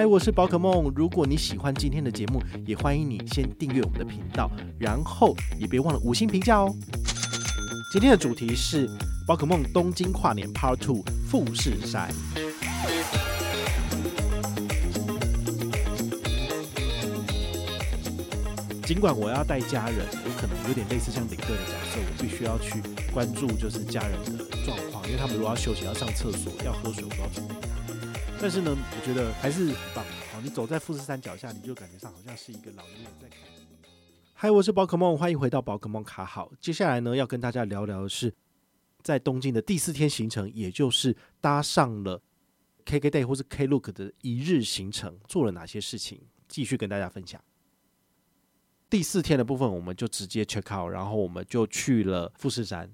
嗨，我是宝可梦。如果你喜欢今天的节目，也欢迎你先订阅我们的频道，然后也别忘了五星评价哦。今天的主题是宝可梦东京跨年 Part Two 富士山。尽管我要带家人，我可能有点类似像领队的角色，我必须要去关注就是家人的状况，因为他们如果要休息、要上厕所、要喝水，我都要准。但是呢，我觉得还是很棒。好，你走在富士山脚下，你就感觉上好像是一个老年人在看。嗨，我是宝可梦，欢迎回到宝可梦卡好。接下来呢，要跟大家聊聊的是在东京的第四天行程，也就是搭上了 KKday 或是 Klook 的一日行程，做了哪些事情，继续跟大家分享。第四天的部分，我们就直接 check out，然后我们就去了富士山。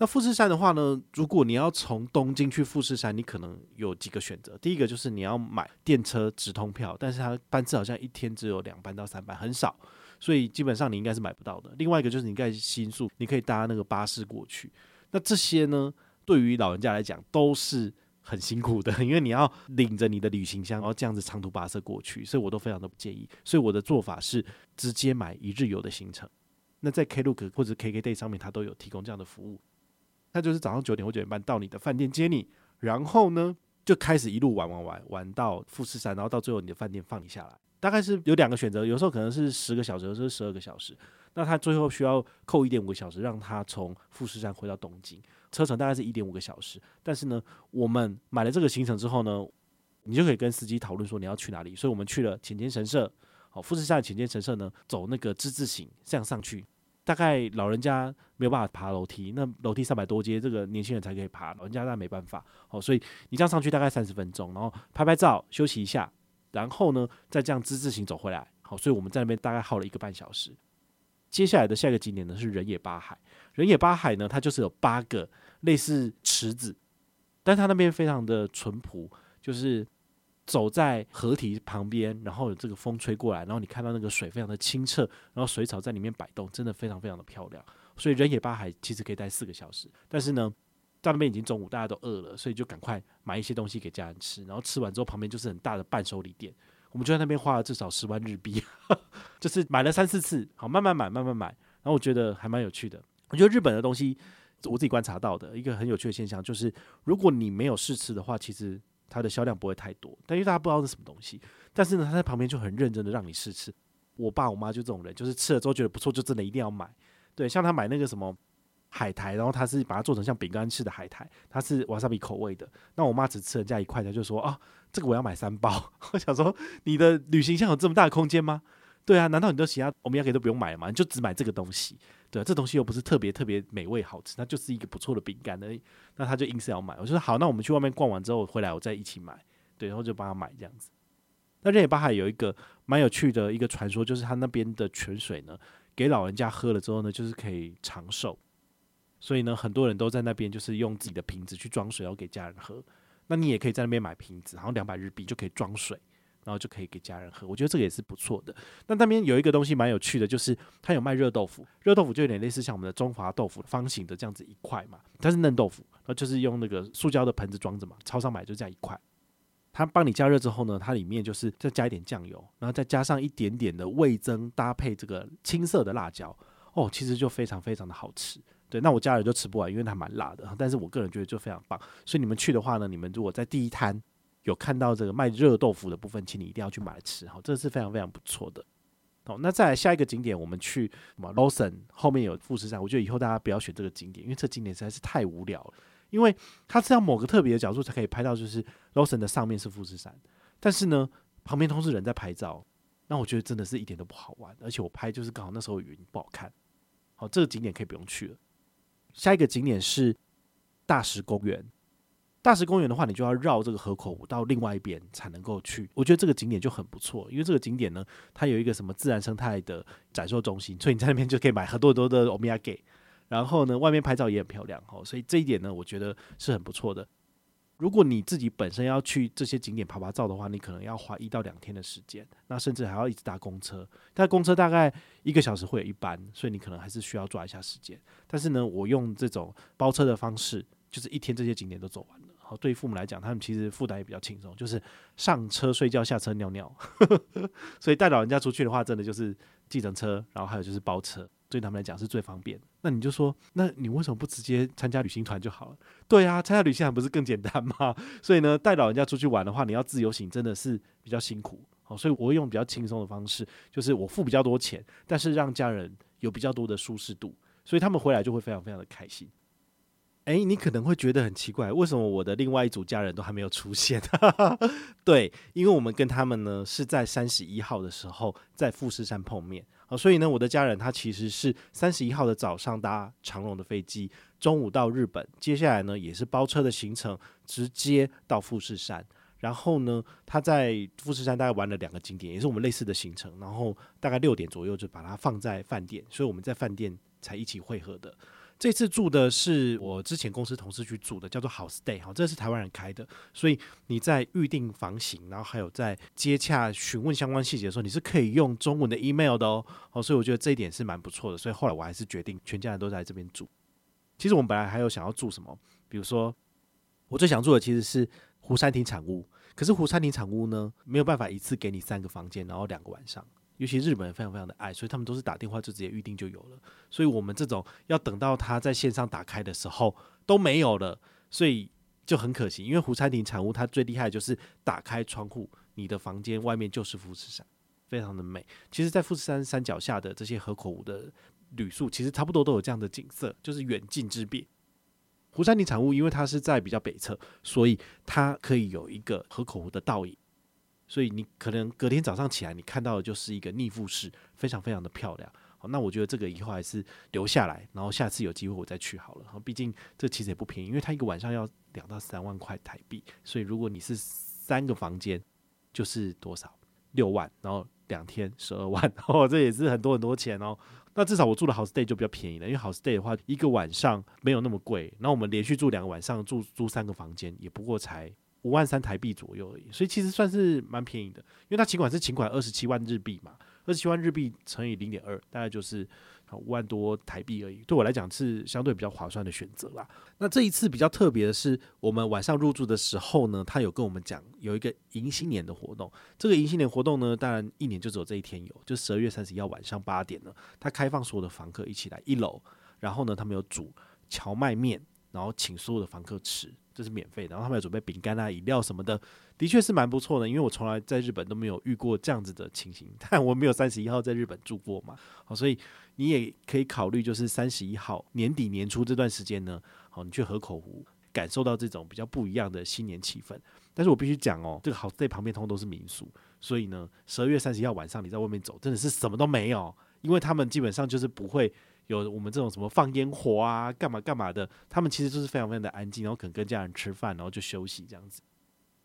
那富士山的话呢，如果你要从东京去富士山，你可能有几个选择。第一个就是你要买电车直通票，但是它班次好像一天只有两班到三班，很少。所以基本上你应该是买不到的。另外一个就是你盖新宿，你可以搭那个巴士过去。那这些呢，对于老人家来讲都是很辛苦的，因为你要领着你的旅行箱，然后这样子长途跋涉过去，所以我都非常的不建议。所以我的做法是直接买一日游的行程。那在 Klook 或者 KKday 上面，它都有提供这样的服务。那就是早上九点或九点半到你的饭店接你，然后呢就开始一路玩玩玩玩到富士山，然后到最后你的饭店放你下来。大概是有两个选择，有时候可能是十个小时，有时候是十二个小时。那他最后需要扣一点五个小时，让他从富士山回到东京，车程大概是一点五个小时。但是呢，我们买了这个行程之后呢，你就可以跟司机讨论说你要去哪里。所以我们去了浅间神社，好，富士山的浅间神社呢，走那个之字形这样上去。大概老人家没有办法爬楼梯，那楼梯三百多阶，这个年轻人才可以爬，老人家那没办法。好，所以你这样上去大概三十分钟，然后拍拍照，休息一下。然后呢，再这样之字形走回来，好，所以我们在那边大概耗了一个半小时。接下来的下一个景点呢是人野八海，人野八海呢，它就是有八个类似池子，但它那边非常的淳朴，就是走在河堤旁边，然后有这个风吹过来，然后你看到那个水非常的清澈，然后水草在里面摆动，真的非常非常的漂亮。所以人野八海其实可以待四个小时，但是呢。到那边已经中午，大家都饿了，所以就赶快买一些东西给家人吃。然后吃完之后，旁边就是很大的伴手礼店，我们就在那边花了至少十万日币，就是买了三四次，好慢慢买，慢慢买。然后我觉得还蛮有趣的。我觉得日本的东西，我自己观察到的一个很有趣的现象，就是如果你没有试吃的话，其实它的销量不会太多。但因为大家不知道是什么东西，但是呢，他在旁边就很认真的让你试吃。我爸我妈就这种人，就是吃了之后觉得不错，就真的一定要买。对，像他买那个什么。海苔，然后他是把它做成像饼干吃的海苔，它是瓦萨比口味的。那我妈只吃人家一块，她就说啊，这个我要买三包。我想说，你的旅行箱有这么大的空间吗？对啊，难道你都其他欧米亚给都不用买了吗？你就只买这个东西？对啊，这东西又不是特别特别美味好吃，它就是一个不错的饼干而已。那他就硬是要买。我说好，那我们去外面逛完之后回来，我再一起买。对，然后就帮他买这样子。那忍野八海有一个蛮有趣的一个传说，就是他那边的泉水呢，给老人家喝了之后呢，就是可以长寿。所以呢，很多人都在那边，就是用自己的瓶子去装水，然后给家人喝。那你也可以在那边买瓶子，然后两百日币就可以装水，然后就可以给家人喝。我觉得这个也是不错的。那那边有一个东西蛮有趣的，就是它有卖热豆腐。热豆腐就有点类似像我们的中华豆腐方形的这样子一块嘛，它是嫩豆腐，然后就是用那个塑胶的盆子装着嘛，超商买就这样一块。它帮你加热之后呢，它里面就是再加一点酱油，然后再加上一点点的味增，搭配这个青色的辣椒，哦，其实就非常非常的好吃。对，那我家人就吃不完，因为它蛮辣的。但是我个人觉得就非常棒，所以你们去的话呢，你们如果在第一摊有看到这个卖热豆腐的部分，请你一定要去买来吃，好，这是非常非常不错的。好，那再来下一个景点，我们去什么？Lawson 后面有富士山，我觉得以后大家不要选这个景点，因为这景点实在是太无聊了，因为它是要某个特别的角度才可以拍到，就是 Lawson 的上面是富士山，但是呢，旁边都是人在拍照，那我觉得真的是一点都不好玩，而且我拍就是刚好那时候云不好看，好，这个景点可以不用去了。下一个景点是大石公园。大石公园的话，你就要绕这个河口到另外一边才能够去。我觉得这个景点就很不错，因为这个景点呢，它有一个什么自然生态的展售中心，所以你在那边就可以买很多很多的欧米茄。然后呢，外面拍照也很漂亮哦，所以这一点呢，我觉得是很不错的。如果你自己本身要去这些景点拍拍照的话，你可能要花一到两天的时间，那甚至还要一直搭公车。但公车大概一个小时会有一班，所以你可能还是需要抓一下时间。但是呢，我用这种包车的方式，就是一天这些景点都走完了。好，对父母来讲，他们其实负担也比较轻松，就是上车睡觉，下车尿尿。所以带老人家出去的话，真的就是计程车，然后还有就是包车。对他们来讲是最方便。那你就说，那你为什么不直接参加旅行团就好了？对啊，参加旅行团不是更简单吗？所以呢，带老人家出去玩的话，你要自由行真的是比较辛苦。好，所以我会用比较轻松的方式，就是我付比较多钱，但是让家人有比较多的舒适度，所以他们回来就会非常非常的开心。诶，你可能会觉得很奇怪，为什么我的另外一组家人都还没有出现？对，因为我们跟他们呢是在三十一号的时候在富士山碰面。好，所以呢，我的家人他其实是三十一号的早上搭长荣的飞机，中午到日本，接下来呢也是包车的行程，直接到富士山。然后呢，他在富士山大概玩了两个景点，也是我们类似的行程。然后大概六点左右就把它放在饭店，所以我们在饭店才一起会合的。这次住的是我之前公司同事去住的，叫做 House Stay 哈，这是台湾人开的，所以你在预定房型，然后还有在接洽询问相关细节的时候，你是可以用中文的 email 的哦，哦，所以我觉得这一点是蛮不错的，所以后来我还是决定全家人都在这边住。其实我们本来还有想要住什么，比如说我最想住的其实是湖山町产屋，可是湖山町产屋呢没有办法一次给你三个房间，然后两个晚上。尤其日本人非常非常的爱，所以他们都是打电话就直接预定就有了。所以我们这种要等到他在线上打开的时候都没有了，所以就很可惜。因为湖山町产物它最厉害的就是打开窗户，你的房间外面就是富士山，非常的美。其实，在富士山山脚下的这些河口湖的旅宿，其实差不多都有这样的景色，就是远近之别。湖山町产物因为它是在比较北侧，所以它可以有一个河口湖的倒影。所以你可能隔天早上起来，你看到的就是一个逆复式，非常非常的漂亮。好，那我觉得这个以后还是留下来，然后下次有机会我再去好了。毕竟这其实也不便宜，因为它一个晚上要两到三万块台币。所以如果你是三个房间，就是多少？六万，然后两天十二万，哦，这也是很多很多钱哦。那至少我住的 house stay 就比较便宜了，因为 house stay 的话，一个晚上没有那么贵。然后我们连续住两个晚上，住租三个房间，也不过才。五万三台币左右而已，所以其实算是蛮便宜的。因为它请款是请款二十七万日币嘛，二十七万日币乘以零点二，大概就是五万多台币而已。对我来讲是相对比较划算的选择啦。那这一次比较特别的是，我们晚上入住的时候呢，他有跟我们讲有一个迎新年的活动。这个迎新年活动呢，当然一年就只有这一天有，就十二月三十一号晚上八点呢，他开放所有的房客一起来一楼，然后呢，他们有煮荞麦面，然后请所有的房客吃。这是免费，然后他们有准备饼干啊、饮料什么的，的确是蛮不错的。因为我从来在日本都没有遇过这样子的情形，但我没有三十一号在日本住过嘛，好，所以你也可以考虑，就是三十一号年底年初这段时间呢，好，你去河口湖感受到这种比较不一样的新年气氛。但是我必须讲哦，这个 house stay 旁边通通都是民宿，所以呢，十二月三十一号晚上你在外面走，真的是什么都没有，因为他们基本上就是不会。有我们这种什么放烟火啊，干嘛干嘛的，他们其实就是非常非常的安静，然后可能跟家人吃饭，然后就休息这样子。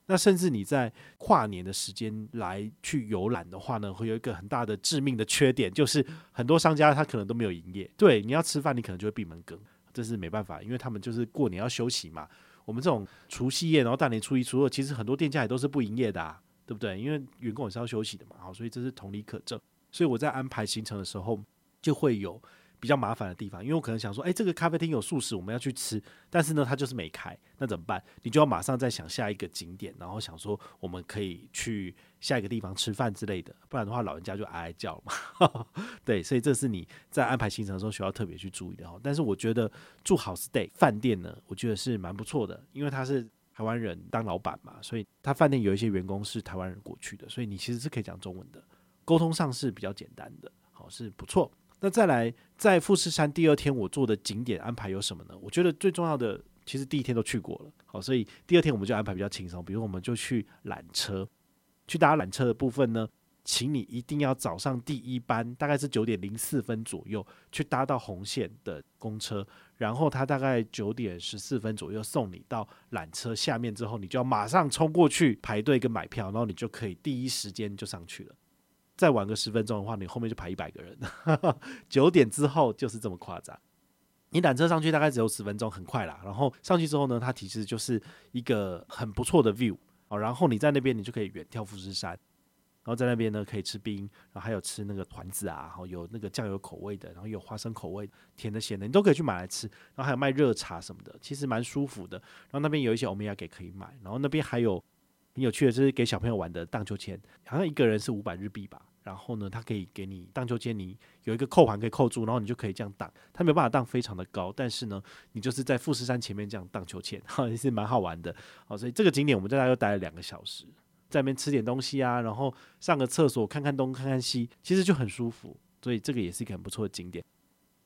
那甚至你在跨年的时间来去游览的话呢，会有一个很大的致命的缺点，就是很多商家他可能都没有营业。对，你要吃饭，你可能就会闭门羹，这是没办法，因为他们就是过年要休息嘛。我们这种除夕夜，然后大年初一、初二，其实很多店家也都是不营业的啊，对不对？因为员工也是要休息的嘛，好，所以这是同理可证。所以我在安排行程的时候，就会有。比较麻烦的地方，因为我可能想说，诶，这个咖啡厅有素食，我们要去吃，但是呢，它就是没开，那怎么办？你就要马上再想下一个景点，然后想说我们可以去下一个地方吃饭之类的，不然的话，老人家就哀哀叫嘛。对，所以这是你在安排行程的时候需要特别去注意的哦。但是我觉得住好 stay 饭店呢，我觉得是蛮不错的，因为他是台湾人当老板嘛，所以他饭店有一些员工是台湾人过去的，所以你其实是可以讲中文的，沟通上是比较简单的，好，是不错。那再来，在富士山第二天我做的景点安排有什么呢？我觉得最重要的，其实第一天都去过了，好，所以第二天我们就安排比较轻松。比如我们就去缆车，去搭缆车的部分呢，请你一定要早上第一班，大概是九点零四分左右去搭到红线的公车，然后他大概九点十四分左右送你到缆车下面之后，你就要马上冲过去排队跟买票，然后你就可以第一时间就上去了。再晚个十分钟的话，你后面就排一百个人。九点之后就是这么夸张。你缆车上去大概只有十分钟，很快啦。然后上去之后呢，它其实就是一个很不错的 view 哦。然后你在那边，你就可以远眺富士山。然后在那边呢，可以吃冰，然后还有吃那个团子啊，然后有那个酱油口味的，然后有花生口味，甜的、咸的，你都可以去买来吃。然后还有卖热茶什么的，其实蛮舒服的。然后那边有一些欧米亚给可以买。然后那边还有很有趣的，就是给小朋友玩的荡秋千，好像一个人是五百日币吧。然后呢，它可以给你荡秋千，你有一个扣环可以扣住，然后你就可以这样荡。它没有办法荡非常的高，但是呢，你就是在富士山前面这样荡秋千，哈，也是蛮好玩的。好，所以这个景点我们在那又待了两个小时。在那边吃点东西啊，然后上个厕所，看看东，看看西，其实就很舒服。所以这个也是一个很不错的景点。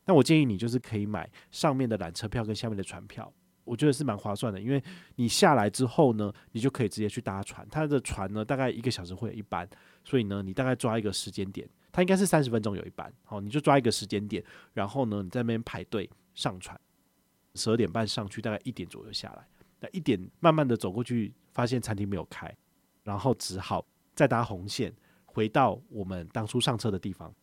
但我建议你就是可以买上面的缆车票跟下面的船票，我觉得是蛮划算的。因为你下来之后呢，你就可以直接去搭船。它的船呢，大概一个小时会有一班，所以呢，你大概抓一个时间点，它应该是三十分钟有一班。好，你就抓一个时间点，然后呢，你在那边排队上船，十二点半上去，大概一点左右下来。那一点慢慢的走过去，发现餐厅没有开。然后只好再搭红线回到我们当初上车的地方，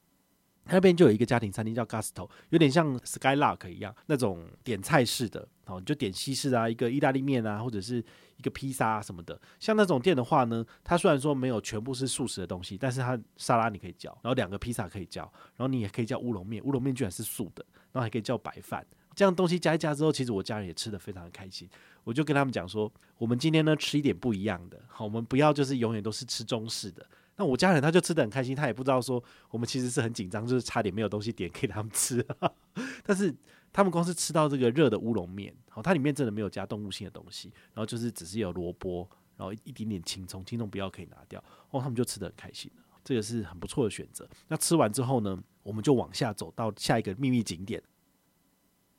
那边就有一个家庭餐厅叫 Gusto，有点像 Skylark 一样那种点菜式的，哦，就点西式啊，一个意大利面啊，或者是一个披萨啊什么的。像那种店的话呢，它虽然说没有全部是素食的东西，但是它沙拉你可以叫，然后两个披萨可以叫，然后你也可以叫乌龙面，乌龙面居然是素的，然后还可以叫白饭。这样东西加一加之后，其实我家人也吃得非常的开心。我就跟他们讲说，我们今天呢吃一点不一样的，好，我们不要就是永远都是吃中式的。那我家人他就吃得很开心，他也不知道说我们其实是很紧张，就是差点没有东西点给他们吃。但是他们光是吃到这个热的乌龙面，好，它里面真的没有加动物性的东西，然后就是只是有萝卜，然后一点点青葱，青葱不要可以拿掉，哦，他们就吃得很开心。这个是很不错的选择。那吃完之后呢，我们就往下走到下一个秘密景点。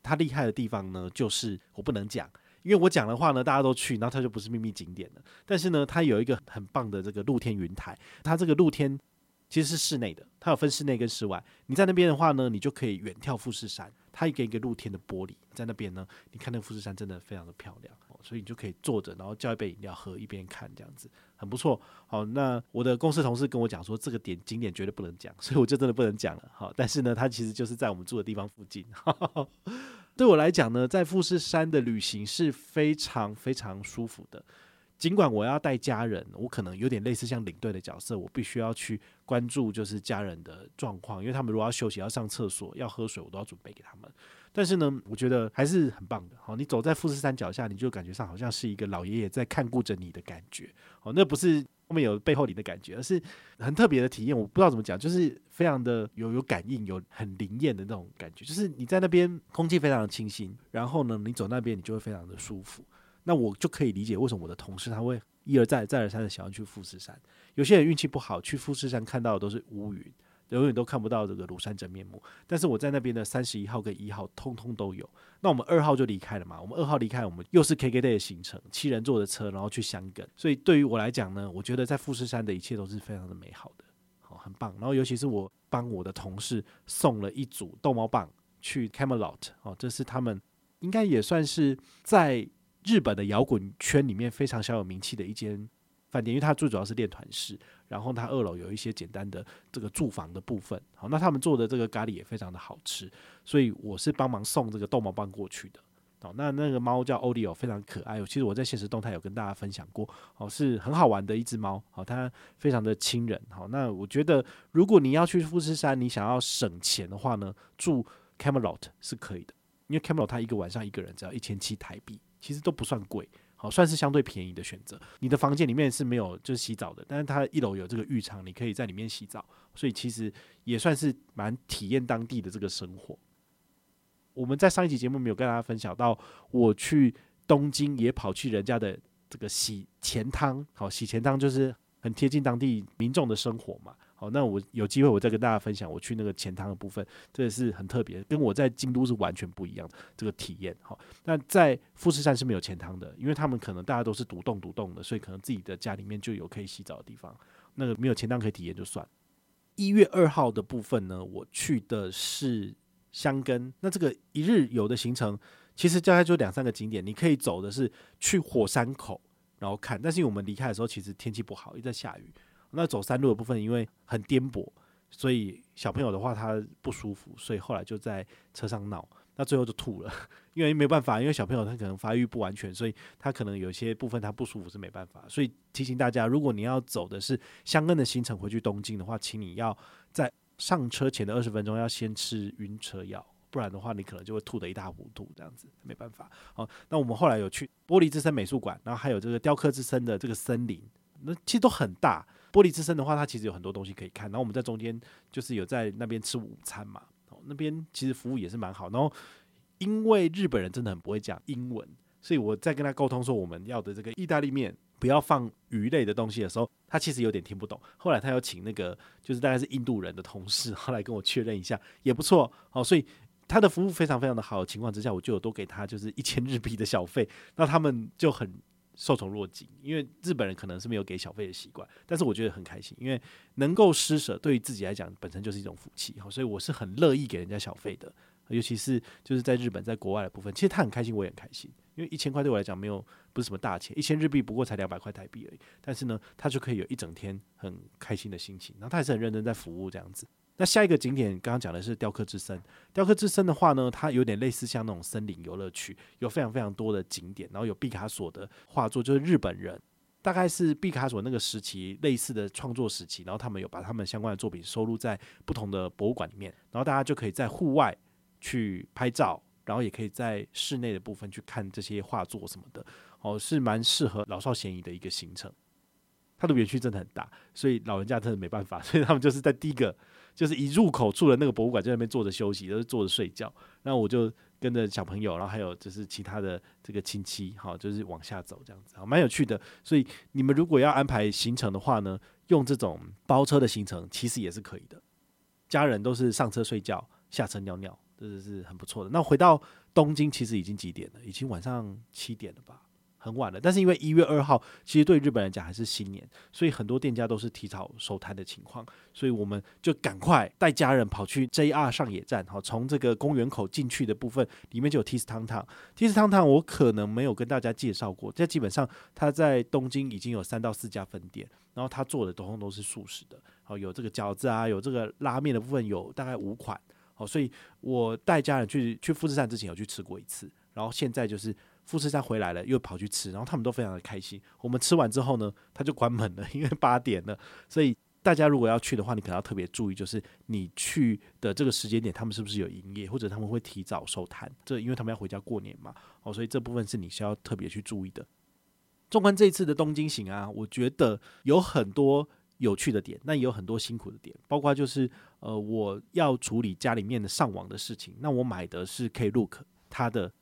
它厉害的地方呢，就是我不能讲，因为我讲的话呢，大家都去，然后它就不是秘密景点了。但是呢，它有一个很棒的这个露天云台，它这个露天其实是室内的，它有分室内跟室外。你在那边的话呢，你就可以远眺富士山，它一个一个露天的玻璃在那边呢，你看那富士山真的非常的漂亮，所以你就可以坐着，然后叫一杯饮料喝，一边看这样子，很不错。好，那我的公司同事跟我讲说，这个点景点绝对不能讲，所以我就真的不能讲了。好，但是呢，它其实就是在我们住的地方附近。对我来讲呢，在富士山的旅行是非常非常舒服的。尽管我要带家人，我可能有点类似像领队的角色，我必须要去关注就是家人的状况，因为他们如果要休息、要上厕所、要喝水，我都要准备给他们。但是呢，我觉得还是很棒的。好，你走在富士山脚下，你就感觉上好像是一个老爷爷在看顾着你的感觉。好，那不是。后面有背后里的感觉，而是很特别的体验。我不知道怎么讲，就是非常的有有感应，有很灵验的那种感觉。就是你在那边空气非常的清新，然后呢，你走那边你就会非常的舒服。那我就可以理解为什么我的同事他会一而再再而三的想要去富士山。有些人运气不好，去富士山看到的都是乌云。永远都看不到这个庐山真面目，但是我在那边的三十一号跟一号通通都有。那我们二号就离开了嘛，我们二号离开，我们又是 KKday 的行程，七人坐的车，然后去香根。所以对于我来讲呢，我觉得在富士山的一切都是非常的美好的，好，很棒。然后尤其是我帮我的同事送了一组逗猫棒去 Camelot，哦，这是他们应该也算是在日本的摇滚圈里面非常小有名气的一间饭店，因为它最主要是练团室。然后它二楼有一些简单的这个住房的部分，好，那他们做的这个咖喱也非常的好吃，所以我是帮忙送这个逗猫棒过去的。好，那那个猫叫欧利欧，非常可爱。其实我在现实动态有跟大家分享过，哦，是很好玩的一只猫，好，它非常的亲人。好，那我觉得如果你要去富士山，你想要省钱的话呢，住 Camelot 是可以的，因为 Camelot 它一个晚上一个人只要一千七台币，其实都不算贵。好，算是相对便宜的选择。你的房间里面是没有就是洗澡的，但是它一楼有这个浴场，你可以在里面洗澡，所以其实也算是蛮体验当地的这个生活。我们在上一集节目没有跟大家分享到，我去东京也跑去人家的这个洗钱汤，好，洗钱汤就是很贴近当地民众的生活嘛。好，那我有机会我再跟大家分享我去那个钱汤的部分，这也是很特别，跟我在京都是完全不一样的这个体验。好，那在富士山是没有钱汤的，因为他们可能大家都是独栋独栋的，所以可能自己的家里面就有可以洗澡的地方。那个没有钱塘可以体验就算。一月二号的部分呢，我去的是箱根。那这个一日游的行程，其实大概就两三个景点，你可以走的是去火山口，然后看。但是因为我们离开的时候，其实天气不好，一直在下雨。那走山路的部分，因为很颠簸，所以小朋友的话他不舒服，所以后来就在车上闹。那最后就吐了，因为没办法，因为小朋友他可能发育不完全，所以他可能有些部分他不舒服是没办法。所以提醒大家，如果你要走的是箱根的行程回去东京的话，请你要在上车前的二十分钟要先吃晕车药，不然的话你可能就会吐得一塌糊涂，这样子没办法。好，那我们后来有去玻璃之森美术馆，然后还有这个雕刻之森的这个森林，那其实都很大。玻璃之森的话，它其实有很多东西可以看。然后我们在中间就是有在那边吃午餐嘛。那边其实服务也是蛮好，然后因为日本人真的很不会讲英文，所以我在跟他沟通说我们要的这个意大利面不要放鱼类的东西的时候，他其实有点听不懂。后来他要请那个就是大概是印度人的同事，后 来跟我确认一下也不错哦，所以他的服务非常非常的好的情况之下，我就有多给他就是一千日币的小费，那他们就很。受宠若惊，因为日本人可能是没有给小费的习惯，但是我觉得很开心，因为能够施舍对于自己来讲本身就是一种福气，所以我是很乐意给人家小费的，尤其是就是在日本在国外的部分，其实他很开心，我也很开心，因为一千块对我来讲没有不是什么大钱，一千日币不过才两百块台币而已，但是呢，他就可以有一整天很开心的心情，然后他也是很认真在服务这样子。那下一个景点刚刚讲的是雕刻之森，雕刻之森的话呢，它有点类似像那种森林游乐区，有非常非常多的景点，然后有毕卡索的画作，就是日本人，大概是毕卡索那个时期类似的创作时期，然后他们有把他们相关的作品收录在不同的博物馆里面，然后大家就可以在户外去拍照，然后也可以在室内的部分去看这些画作什么的，哦，是蛮适合老少咸宜的一个行程。它的园区真的很大，所以老人家真的没办法，所以他们就是在第一个。就是一入口处的那个博物馆，在那边坐着休息，都是坐着睡觉。那我就跟着小朋友，然后还有就是其他的这个亲戚，好，就是往下走这样子，蛮有趣的。所以你们如果要安排行程的话呢，用这种包车的行程其实也是可以的。家人都是上车睡觉，下车尿尿，这是很不错的。那回到东京，其实已经几点了？已经晚上七点了吧？很晚了，但是因为一月二号，其实对日本人讲还是新年，所以很多店家都是提早收摊的情况，所以我们就赶快带家人跑去 JR 上野站，好，从这个公园口进去的部分里面就有 Tiss 汤汤 Tiss 汤汤我可能没有跟大家介绍过，这基本上他在东京已经有三到四家分店，然后他做的统统都是素食的，好，有这个饺子啊，有这个拉面的部分有大概五款，好，所以我带家人去去富士山之前有去吃过一次，然后现在就是。富士山回来了，又跑去吃，然后他们都非常的开心。我们吃完之后呢，他就关门了，因为八点了。所以大家如果要去的话，你可能要特别注意，就是你去的这个时间点，他们是不是有营业，或者他们会提早收摊。这因为他们要回家过年嘛，哦，所以这部分是你需要特别去注意的。纵观这一次的东京行啊，我觉得有很多有趣的点，那也有很多辛苦的点，包括就是呃，我要处理家里面的上网的事情。那我买的是 Klook，它的。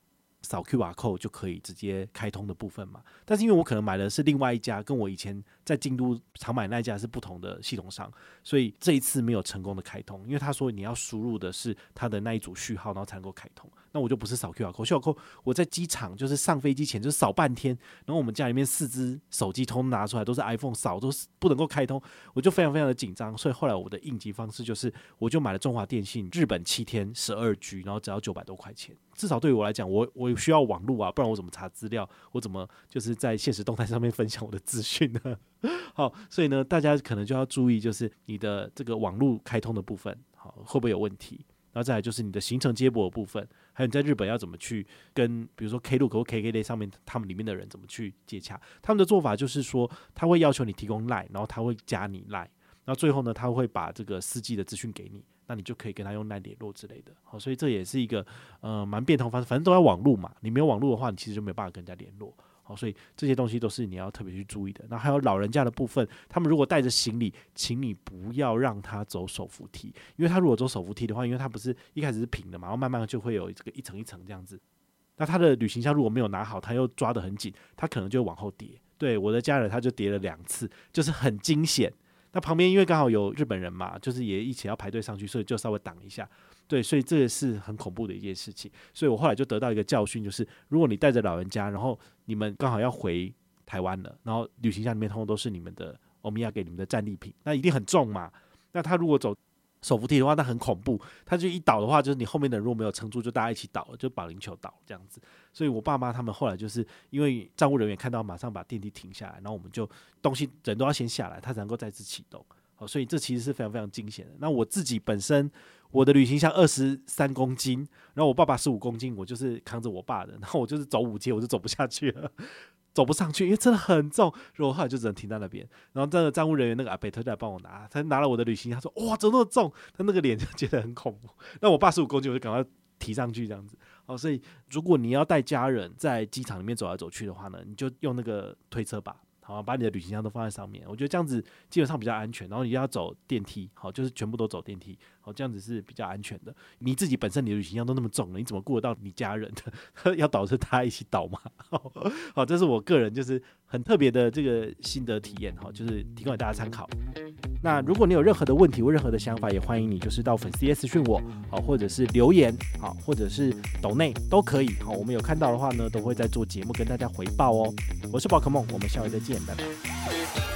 扫 QR code 就可以直接开通的部分嘛，但是因为我可能买的是另外一家，跟我以前在京都常买那一家是不同的系统商，所以这一次没有成功的开通，因为他说你要输入的是他的那一组序号，然后才能够开通。那我就不是扫 QR code，QR code 我在机场就是上飞机前就扫半天，然后我们家里面四只手机通拿出来都是 iPhone，扫都是不能够开通，我就非常非常的紧张，所以后来我的应急方式就是我就买了中华电信日本七天十二 G，然后只要九百多块钱。至少对于我来讲，我我需要网络啊，不然我怎么查资料？我怎么就是在现实动态上面分享我的资讯呢？好，所以呢，大家可能就要注意，就是你的这个网络开通的部分，好，会不会有问题？然后再来就是你的行程接驳的部分，还有你在日本要怎么去跟，比如说 Klook 或 KKday 上面他们里面的人怎么去接洽？他们的做法就是说，他会要求你提供 Line，然后他会加你 Line，然后最后呢，他会把这个司机的资讯给你。那你就可以跟他用 LINE 联络之类的，好，所以这也是一个呃蛮变通方式，反正都要网络嘛，你没有网络的话，你其实就没有办法跟人家联络，好，所以这些东西都是你要特别去注意的。那还有老人家的部分，他们如果带着行李，请你不要让他走手扶梯，因为他如果走手扶梯的话，因为他不是一开始是平的嘛，然后慢慢就会有这个一层一层这样子，那他的旅行箱如果没有拿好，他又抓得很紧，他可能就往后跌。对，我的家人他就跌了两次，就是很惊险。那旁边因为刚好有日本人嘛，就是也一起要排队上去，所以就稍微挡一下。对，所以这个是很恐怖的一件事情。所以我后来就得到一个教训，就是如果你带着老人家，然后你们刚好要回台湾了，然后旅行箱里面通通都是你们的欧米亚给你们的战利品，那一定很重嘛。那他如果走手扶梯的话，那很恐怖。他就一倒的话，就是你后面的如果没有撑住，就大家一起倒了，就保龄球倒这样子。所以我爸妈他们后来就是因为站务人员看到，马上把电梯停下来，然后我们就东西人都要先下来，他才能够再次启动。哦，所以这其实是非常非常惊险的。那我自己本身我的旅行箱二十三公斤，然后我爸爸十五公斤，我就是扛着我爸的，然后我就是走五阶我就走不下去了。走不上去，因为真的很重，然后后来就只能停在那边。然后这个站务人员那个阿贝特就来帮我拿，他拿了我的旅行箱，他说：“哇，怎么那么重？”他那个脸就觉得很恐怖。那我爸十五公斤，我就赶快提上去这样子。哦，所以如果你要带家人在机场里面走来走去的话呢，你就用那个推车吧。好，把你的旅行箱都放在上面，我觉得这样子基本上比较安全。然后你要走电梯，好，就是全部都走电梯，好，这样子是比较安全的。你自己本身你的旅行箱都那么重了，你怎么顾得到你家人的？要倒是他一起倒吗？好，这是我个人就是很特别的这个心得体验，哈，就是提供给大家参考。那如果你有任何的问题或任何的想法，也欢迎你就是到粉丝页私讯我，好，或者是留言，好，或者是抖内都可以，好，我们有看到的话呢，都会在做节目跟大家回报哦。我是宝可梦，我们下回再见，拜拜。